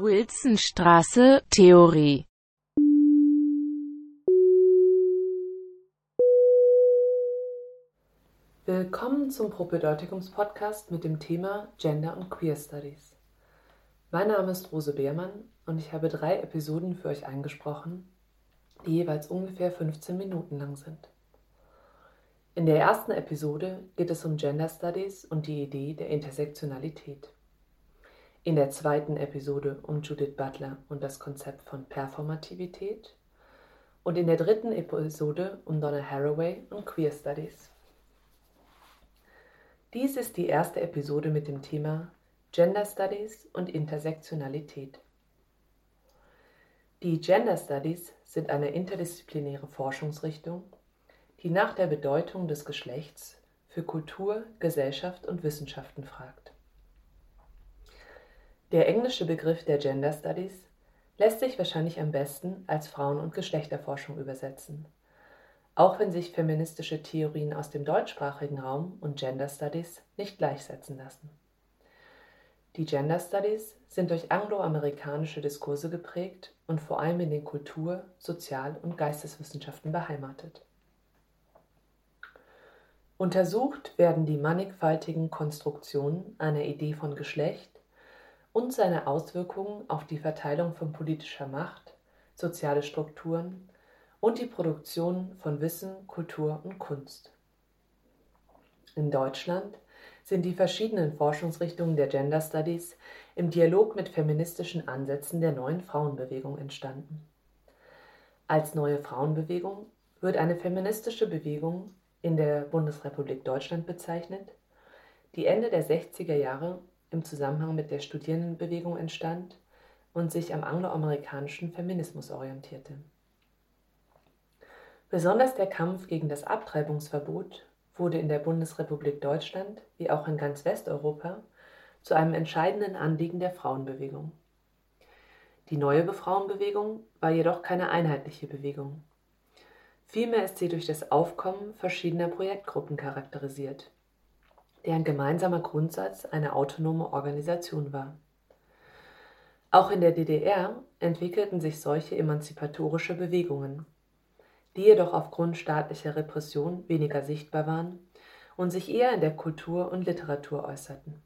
Wilsonstraße, Theorie Willkommen zum Propedeutikums-Podcast mit dem Thema Gender und Queer Studies. Mein Name ist Rose Beermann und ich habe drei Episoden für euch eingesprochen, die jeweils ungefähr 15 Minuten lang sind. In der ersten Episode geht es um Gender Studies und die Idee der Intersektionalität. In der zweiten Episode um Judith Butler und das Konzept von Performativität. Und in der dritten Episode um Donna Haraway und Queer Studies. Dies ist die erste Episode mit dem Thema Gender Studies und Intersektionalität. Die Gender Studies sind eine interdisziplinäre Forschungsrichtung, die nach der Bedeutung des Geschlechts für Kultur, Gesellschaft und Wissenschaften fragt. Der englische Begriff der Gender Studies lässt sich wahrscheinlich am besten als Frauen- und Geschlechterforschung übersetzen, auch wenn sich feministische Theorien aus dem deutschsprachigen Raum und Gender Studies nicht gleichsetzen lassen. Die Gender Studies sind durch angloamerikanische Diskurse geprägt und vor allem in den Kultur-, Sozial- und Geisteswissenschaften beheimatet. Untersucht werden die mannigfaltigen Konstruktionen einer Idee von Geschlecht und seine Auswirkungen auf die Verteilung von politischer Macht, soziale Strukturen und die Produktion von Wissen, Kultur und Kunst. In Deutschland sind die verschiedenen Forschungsrichtungen der Gender Studies im Dialog mit feministischen Ansätzen der neuen Frauenbewegung entstanden. Als neue Frauenbewegung wird eine feministische Bewegung in der Bundesrepublik Deutschland bezeichnet, die Ende der 60er Jahre im Zusammenhang mit der Studierendenbewegung entstand und sich am angloamerikanischen Feminismus orientierte. Besonders der Kampf gegen das Abtreibungsverbot wurde in der Bundesrepublik Deutschland wie auch in ganz Westeuropa zu einem entscheidenden Anliegen der Frauenbewegung. Die neue Frauenbewegung war jedoch keine einheitliche Bewegung. Vielmehr ist sie durch das Aufkommen verschiedener Projektgruppen charakterisiert, deren gemeinsamer Grundsatz eine autonome Organisation war. Auch in der DDR entwickelten sich solche emanzipatorische Bewegungen, die jedoch aufgrund staatlicher Repression weniger sichtbar waren und sich eher in der Kultur und Literatur äußerten.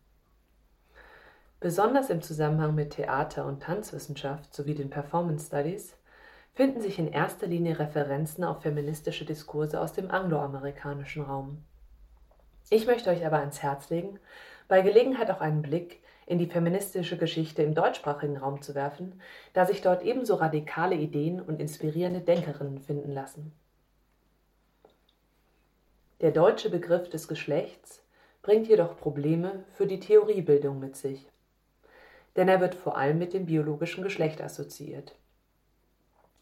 Besonders im Zusammenhang mit Theater- und Tanzwissenschaft sowie den Performance Studies finden sich in erster Linie Referenzen auf feministische Diskurse aus dem angloamerikanischen Raum. Ich möchte euch aber ans Herz legen, bei Gelegenheit auch einen Blick in die feministische Geschichte im deutschsprachigen Raum zu werfen, da sich dort ebenso radikale Ideen und inspirierende Denkerinnen finden lassen. Der deutsche Begriff des Geschlechts bringt jedoch Probleme für die Theoriebildung mit sich, denn er wird vor allem mit dem biologischen Geschlecht assoziiert.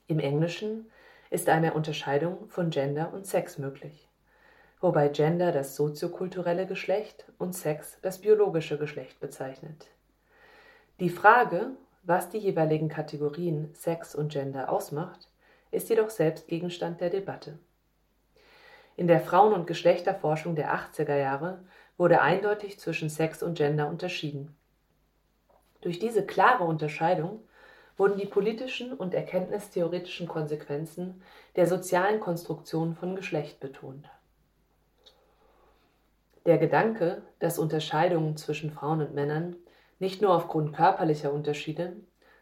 Im Englischen ist eine Unterscheidung von Gender und Sex möglich, wobei Gender das soziokulturelle Geschlecht und Sex das biologische Geschlecht bezeichnet. Die Frage, was die jeweiligen Kategorien Sex und Gender ausmacht, ist jedoch selbst Gegenstand der Debatte. In der Frauen- und Geschlechterforschung der 80er Jahre wurde eindeutig zwischen Sex und Gender unterschieden. Durch diese klare Unterscheidung wurden die politischen und erkenntnistheoretischen Konsequenzen der sozialen Konstruktion von Geschlecht betont. Der Gedanke, dass Unterscheidungen zwischen Frauen und Männern nicht nur aufgrund körperlicher Unterschiede,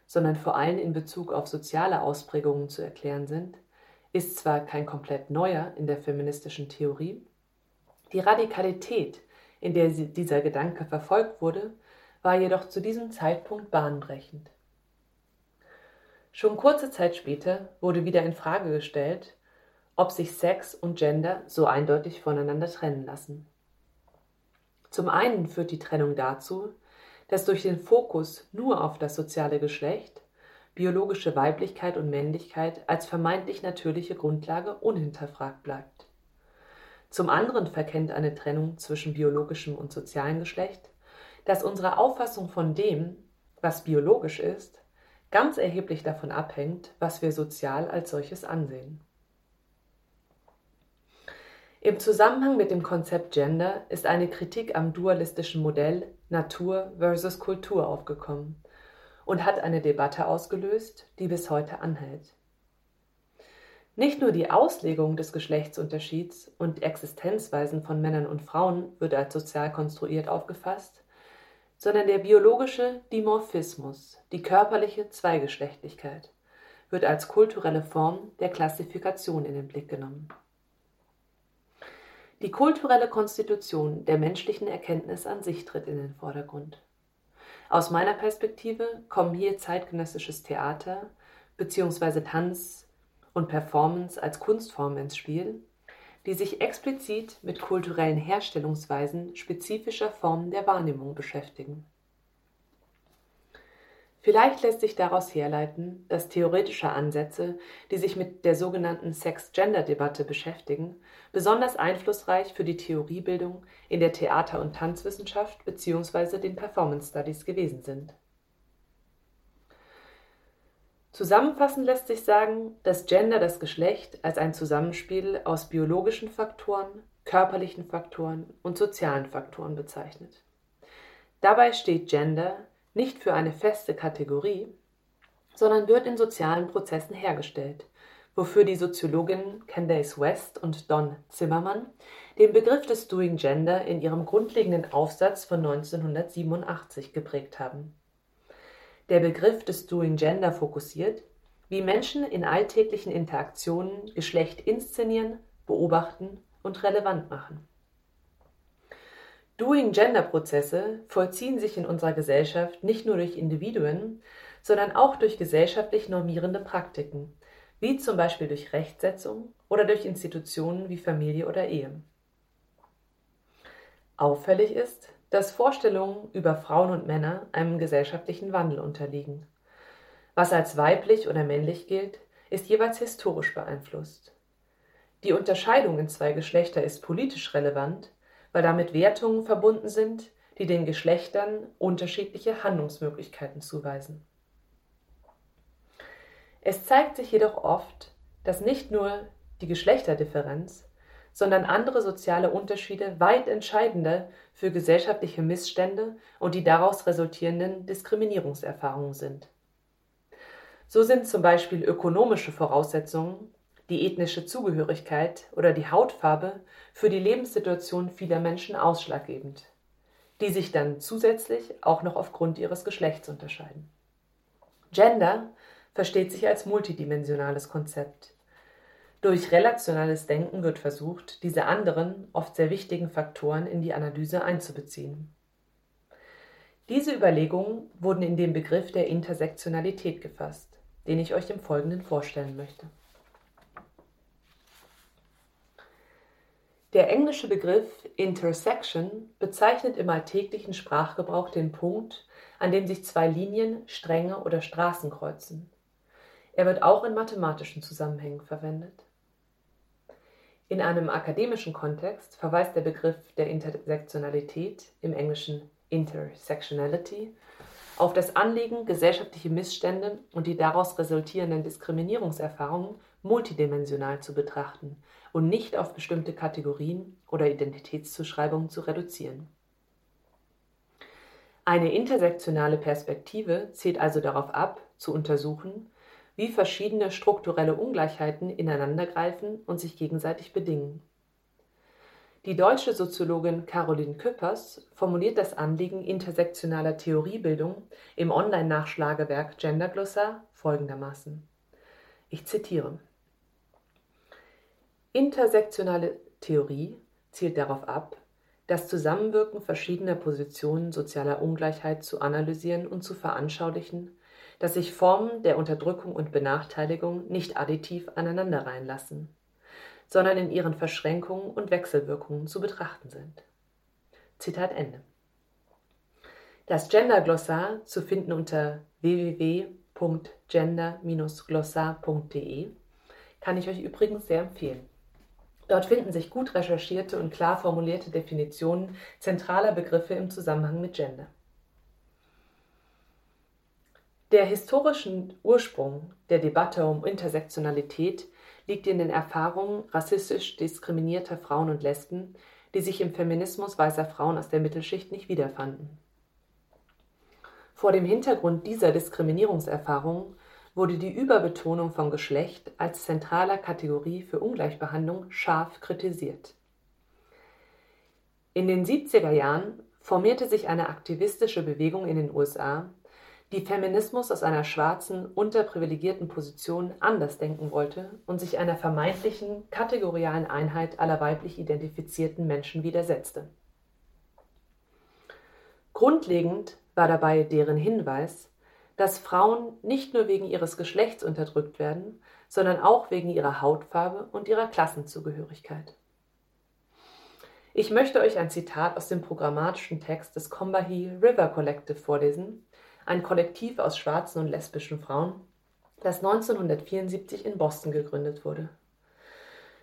sondern vor allem in Bezug auf soziale Ausprägungen zu erklären sind, ist zwar kein komplett neuer in der feministischen Theorie, die Radikalität, in der dieser Gedanke verfolgt wurde, war jedoch zu diesem Zeitpunkt bahnbrechend. Schon kurze Zeit später wurde wieder in Frage gestellt, ob sich Sex und Gender so eindeutig voneinander trennen lassen. Zum einen führt die Trennung dazu, dass durch den Fokus nur auf das soziale Geschlecht biologische Weiblichkeit und Männlichkeit als vermeintlich natürliche Grundlage unhinterfragt bleibt. Zum anderen verkennt eine Trennung zwischen biologischem und sozialem Geschlecht, dass unsere Auffassung von dem, was biologisch ist, ganz erheblich davon abhängt, was wir sozial als solches ansehen. Im Zusammenhang mit dem Konzept Gender ist eine Kritik am dualistischen Modell Natur versus Kultur aufgekommen und hat eine Debatte ausgelöst, die bis heute anhält. Nicht nur die Auslegung des Geschlechtsunterschieds und Existenzweisen von Männern und Frauen wird als sozial konstruiert aufgefasst, sondern der biologische Dimorphismus, die körperliche Zweigeschlechtlichkeit, wird als kulturelle Form der Klassifikation in den Blick genommen. Die kulturelle Konstitution der menschlichen Erkenntnis an sich tritt in den Vordergrund. Aus meiner Perspektive kommen hier zeitgenössisches Theater bzw. Tanz, und Performance als Kunstform ins Spiel, die sich explizit mit kulturellen Herstellungsweisen spezifischer Formen der Wahrnehmung beschäftigen. Vielleicht lässt sich daraus herleiten, dass theoretische Ansätze, die sich mit der sogenannten Sex-Gender-Debatte beschäftigen, besonders einflussreich für die Theoriebildung in der Theater- und Tanzwissenschaft bzw. den Performance Studies gewesen sind. Zusammenfassend lässt sich sagen, dass Gender das Geschlecht als ein Zusammenspiel aus biologischen Faktoren, körperlichen Faktoren und sozialen Faktoren bezeichnet. Dabei steht Gender nicht für eine feste Kategorie, sondern wird in sozialen Prozessen hergestellt, wofür die Soziologinnen Candace West und Don Zimmermann den Begriff des Doing Gender in ihrem grundlegenden Aufsatz von 1987 geprägt haben. Der Begriff des Doing Gender fokussiert, wie Menschen in alltäglichen Interaktionen Geschlecht inszenieren, beobachten und relevant machen. Doing Gender Prozesse vollziehen sich in unserer Gesellschaft nicht nur durch Individuen, sondern auch durch gesellschaftlich normierende Praktiken, wie zum Beispiel durch Rechtsetzung oder durch Institutionen wie Familie oder Ehe. Auffällig ist, dass Vorstellungen über Frauen und Männer einem gesellschaftlichen Wandel unterliegen. Was als weiblich oder männlich gilt, ist jeweils historisch beeinflusst. Die Unterscheidung in zwei Geschlechter ist politisch relevant, weil damit Wertungen verbunden sind, die den Geschlechtern unterschiedliche Handlungsmöglichkeiten zuweisen. Es zeigt sich jedoch oft, dass nicht nur die Geschlechterdifferenz, sondern andere soziale Unterschiede weit entscheidender für gesellschaftliche Missstände und die daraus resultierenden Diskriminierungserfahrungen sind. So sind zum Beispiel ökonomische Voraussetzungen, die ethnische Zugehörigkeit oder die Hautfarbe für die Lebenssituation vieler Menschen ausschlaggebend, die sich dann zusätzlich auch noch aufgrund ihres Geschlechts unterscheiden. Gender versteht sich als multidimensionales Konzept, durch relationales Denken wird versucht, diese anderen, oft sehr wichtigen Faktoren in die Analyse einzubeziehen. Diese Überlegungen wurden in den Begriff der Intersektionalität gefasst, den ich euch im Folgenden vorstellen möchte. Der englische Begriff Intersection bezeichnet im alltäglichen Sprachgebrauch den Punkt, an dem sich zwei Linien, Stränge oder Straßen kreuzen. Er wird auch in mathematischen Zusammenhängen verwendet. In einem akademischen Kontext verweist der Begriff der Intersektionalität im Englischen Intersectionality auf das Anliegen, gesellschaftliche Missstände und die daraus resultierenden Diskriminierungserfahrungen multidimensional zu betrachten und nicht auf bestimmte Kategorien oder Identitätszuschreibungen zu reduzieren. Eine intersektionale Perspektive zielt also darauf ab, zu untersuchen, wie verschiedene strukturelle Ungleichheiten ineinandergreifen und sich gegenseitig bedingen. Die deutsche Soziologin Caroline Küppers formuliert das Anliegen intersektionaler Theoriebildung im Online-Nachschlagewerk Genderglossar folgendermaßen. Ich zitiere. Intersektionale Theorie zielt darauf ab, das Zusammenwirken verschiedener Positionen sozialer Ungleichheit zu analysieren und zu veranschaulichen dass sich Formen der Unterdrückung und Benachteiligung nicht additiv aneinanderreihen lassen, sondern in ihren Verschränkungen und Wechselwirkungen zu betrachten sind. Zitat Ende. Das Gender-Glossar zu finden unter www.gender-glossar.de kann ich euch übrigens sehr empfehlen. Dort finden sich gut recherchierte und klar formulierte Definitionen zentraler Begriffe im Zusammenhang mit Gender. Der historische Ursprung der Debatte um Intersektionalität liegt in den Erfahrungen rassistisch diskriminierter Frauen und Lesben, die sich im Feminismus weißer Frauen aus der Mittelschicht nicht wiederfanden. Vor dem Hintergrund dieser Diskriminierungserfahrungen wurde die Überbetonung von Geschlecht als zentraler Kategorie für Ungleichbehandlung scharf kritisiert. In den 70er Jahren formierte sich eine aktivistische Bewegung in den USA, die Feminismus aus einer schwarzen, unterprivilegierten Position anders denken wollte und sich einer vermeintlichen kategorialen Einheit aller weiblich identifizierten Menschen widersetzte. Grundlegend war dabei deren Hinweis, dass Frauen nicht nur wegen ihres Geschlechts unterdrückt werden, sondern auch wegen ihrer Hautfarbe und ihrer Klassenzugehörigkeit. Ich möchte euch ein Zitat aus dem programmatischen Text des Combahee River Collective vorlesen, ein Kollektiv aus schwarzen und lesbischen Frauen, das 1974 in Boston gegründet wurde.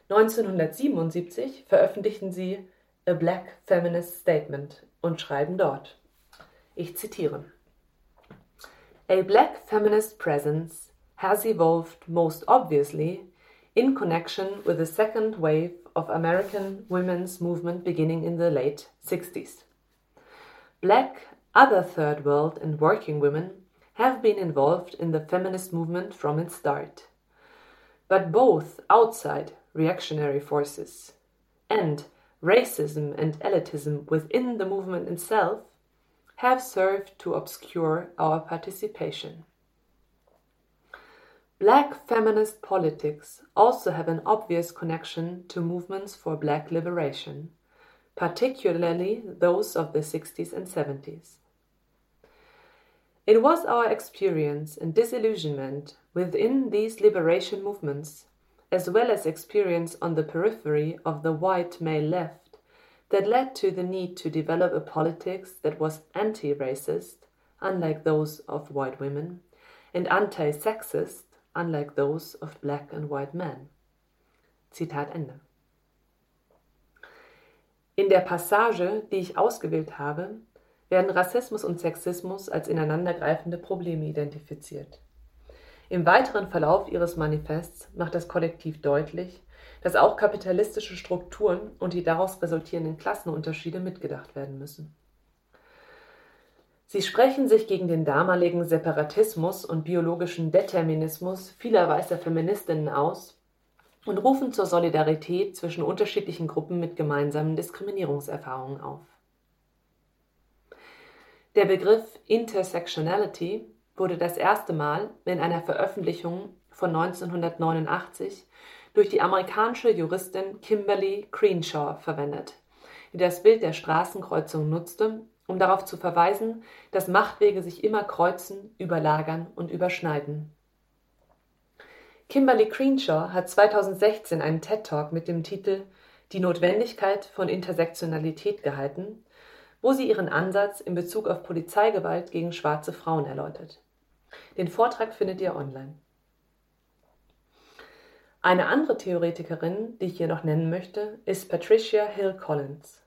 1977 veröffentlichten sie A Black Feminist Statement und schreiben dort, ich zitiere, A black feminist presence has evolved most obviously in connection with the second wave of American women's movement beginning in the late 60s. Black Other third world and working women have been involved in the feminist movement from its start. But both outside reactionary forces and racism and elitism within the movement itself have served to obscure our participation. Black feminist politics also have an obvious connection to movements for black liberation, particularly those of the 60s and 70s. It was our experience and disillusionment within these liberation movements, as well as experience on the periphery of the white male left, that led to the need to develop a politics that was anti racist, unlike those of white women, and anti sexist, unlike those of black and white men. Zitat Ende. In der Passage, die ich ausgewählt habe, werden Rassismus und Sexismus als ineinandergreifende Probleme identifiziert. Im weiteren Verlauf ihres Manifests macht das Kollektiv deutlich, dass auch kapitalistische Strukturen und die daraus resultierenden Klassenunterschiede mitgedacht werden müssen. Sie sprechen sich gegen den damaligen Separatismus und biologischen Determinismus vieler weißer Feministinnen aus und rufen zur Solidarität zwischen unterschiedlichen Gruppen mit gemeinsamen Diskriminierungserfahrungen auf. Der Begriff Intersectionality wurde das erste Mal in einer Veröffentlichung von 1989 durch die amerikanische Juristin Kimberly Crenshaw verwendet, die das Bild der Straßenkreuzung nutzte, um darauf zu verweisen, dass Machtwege sich immer kreuzen, überlagern und überschneiden. Kimberly Crenshaw hat 2016 einen TED Talk mit dem Titel Die Notwendigkeit von Intersektionalität gehalten wo sie ihren Ansatz in Bezug auf Polizeigewalt gegen schwarze Frauen erläutert. Den Vortrag findet ihr online. Eine andere Theoretikerin, die ich hier noch nennen möchte, ist Patricia Hill Collins.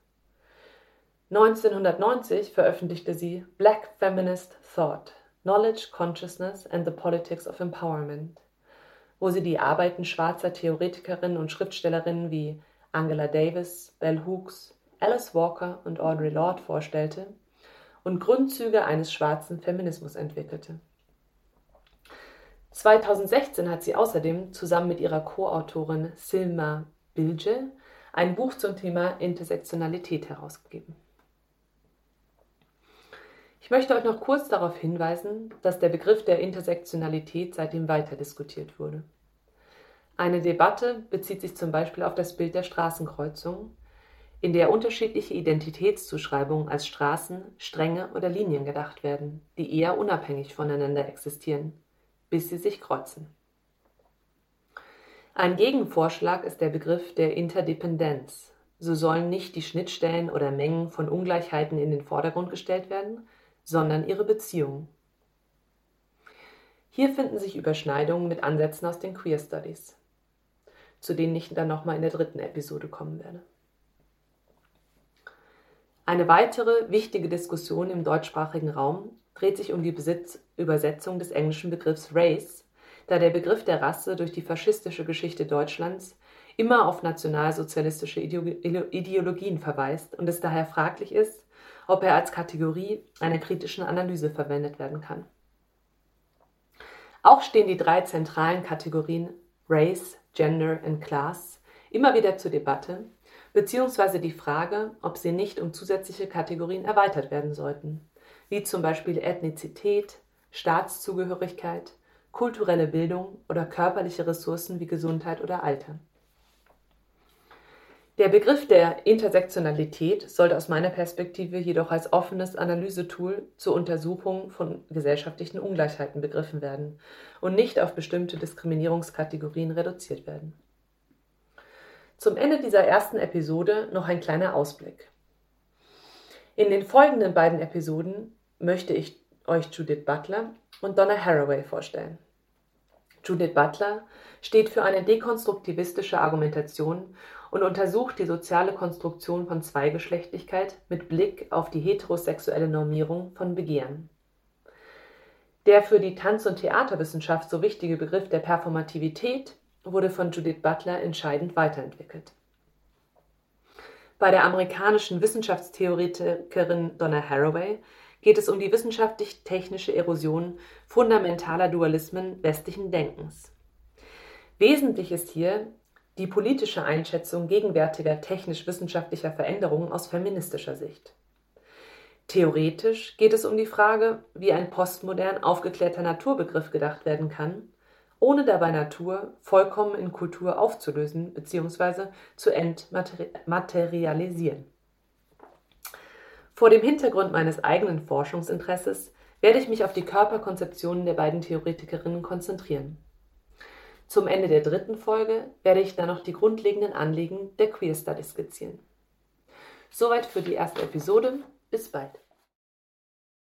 1990 veröffentlichte sie Black Feminist Thought, Knowledge, Consciousness and the Politics of Empowerment, wo sie die Arbeiten schwarzer Theoretikerinnen und Schriftstellerinnen wie Angela Davis, Bell Hooks, Alice Walker und Audre Lorde vorstellte und Grundzüge eines schwarzen Feminismus entwickelte. 2016 hat sie außerdem zusammen mit ihrer Co-Autorin Silma Bilge ein Buch zum Thema Intersektionalität herausgegeben. Ich möchte euch noch kurz darauf hinweisen, dass der Begriff der Intersektionalität seitdem weiter diskutiert wurde. Eine Debatte bezieht sich zum Beispiel auf das Bild der Straßenkreuzung, in der unterschiedliche Identitätszuschreibungen als Straßen, Stränge oder Linien gedacht werden, die eher unabhängig voneinander existieren, bis sie sich kreuzen. Ein Gegenvorschlag ist der Begriff der Interdependenz. So sollen nicht die Schnittstellen oder Mengen von Ungleichheiten in den Vordergrund gestellt werden, sondern ihre Beziehungen. Hier finden sich Überschneidungen mit Ansätzen aus den Queer Studies, zu denen ich dann nochmal in der dritten Episode kommen werde. Eine weitere wichtige Diskussion im deutschsprachigen Raum dreht sich um die Besitz Übersetzung des englischen Begriffs Race, da der Begriff der Rasse durch die faschistische Geschichte Deutschlands immer auf nationalsozialistische Ideologien verweist und es daher fraglich ist, ob er als Kategorie einer kritischen Analyse verwendet werden kann. Auch stehen die drei zentralen Kategorien Race, Gender und Class immer wieder zur Debatte, beziehungsweise die Frage, ob sie nicht um zusätzliche Kategorien erweitert werden sollten, wie zum Beispiel Ethnizität, Staatszugehörigkeit, kulturelle Bildung oder körperliche Ressourcen wie Gesundheit oder Alter. Der Begriff der Intersektionalität sollte aus meiner Perspektive jedoch als offenes Analysetool zur Untersuchung von gesellschaftlichen Ungleichheiten begriffen werden und nicht auf bestimmte Diskriminierungskategorien reduziert werden. Zum Ende dieser ersten Episode noch ein kleiner Ausblick. In den folgenden beiden Episoden möchte ich euch Judith Butler und Donna Haraway vorstellen. Judith Butler steht für eine dekonstruktivistische Argumentation und untersucht die soziale Konstruktion von Zweigeschlechtlichkeit mit Blick auf die heterosexuelle Normierung von Begehren. Der für die Tanz- und Theaterwissenschaft so wichtige Begriff der Performativität wurde von Judith Butler entscheidend weiterentwickelt. Bei der amerikanischen Wissenschaftstheoretikerin Donna Haraway geht es um die wissenschaftlich-technische Erosion fundamentaler Dualismen westlichen Denkens. Wesentlich ist hier die politische Einschätzung gegenwärtiger technisch-wissenschaftlicher Veränderungen aus feministischer Sicht. Theoretisch geht es um die Frage, wie ein postmodern aufgeklärter Naturbegriff gedacht werden kann, ohne dabei Natur vollkommen in Kultur aufzulösen bzw. zu entmaterialisieren. Vor dem Hintergrund meines eigenen Forschungsinteresses werde ich mich auf die Körperkonzeptionen der beiden Theoretikerinnen konzentrieren. Zum Ende der dritten Folge werde ich dann noch die grundlegenden Anliegen der Queer Study skizzieren. Soweit für die erste Episode. Bis bald.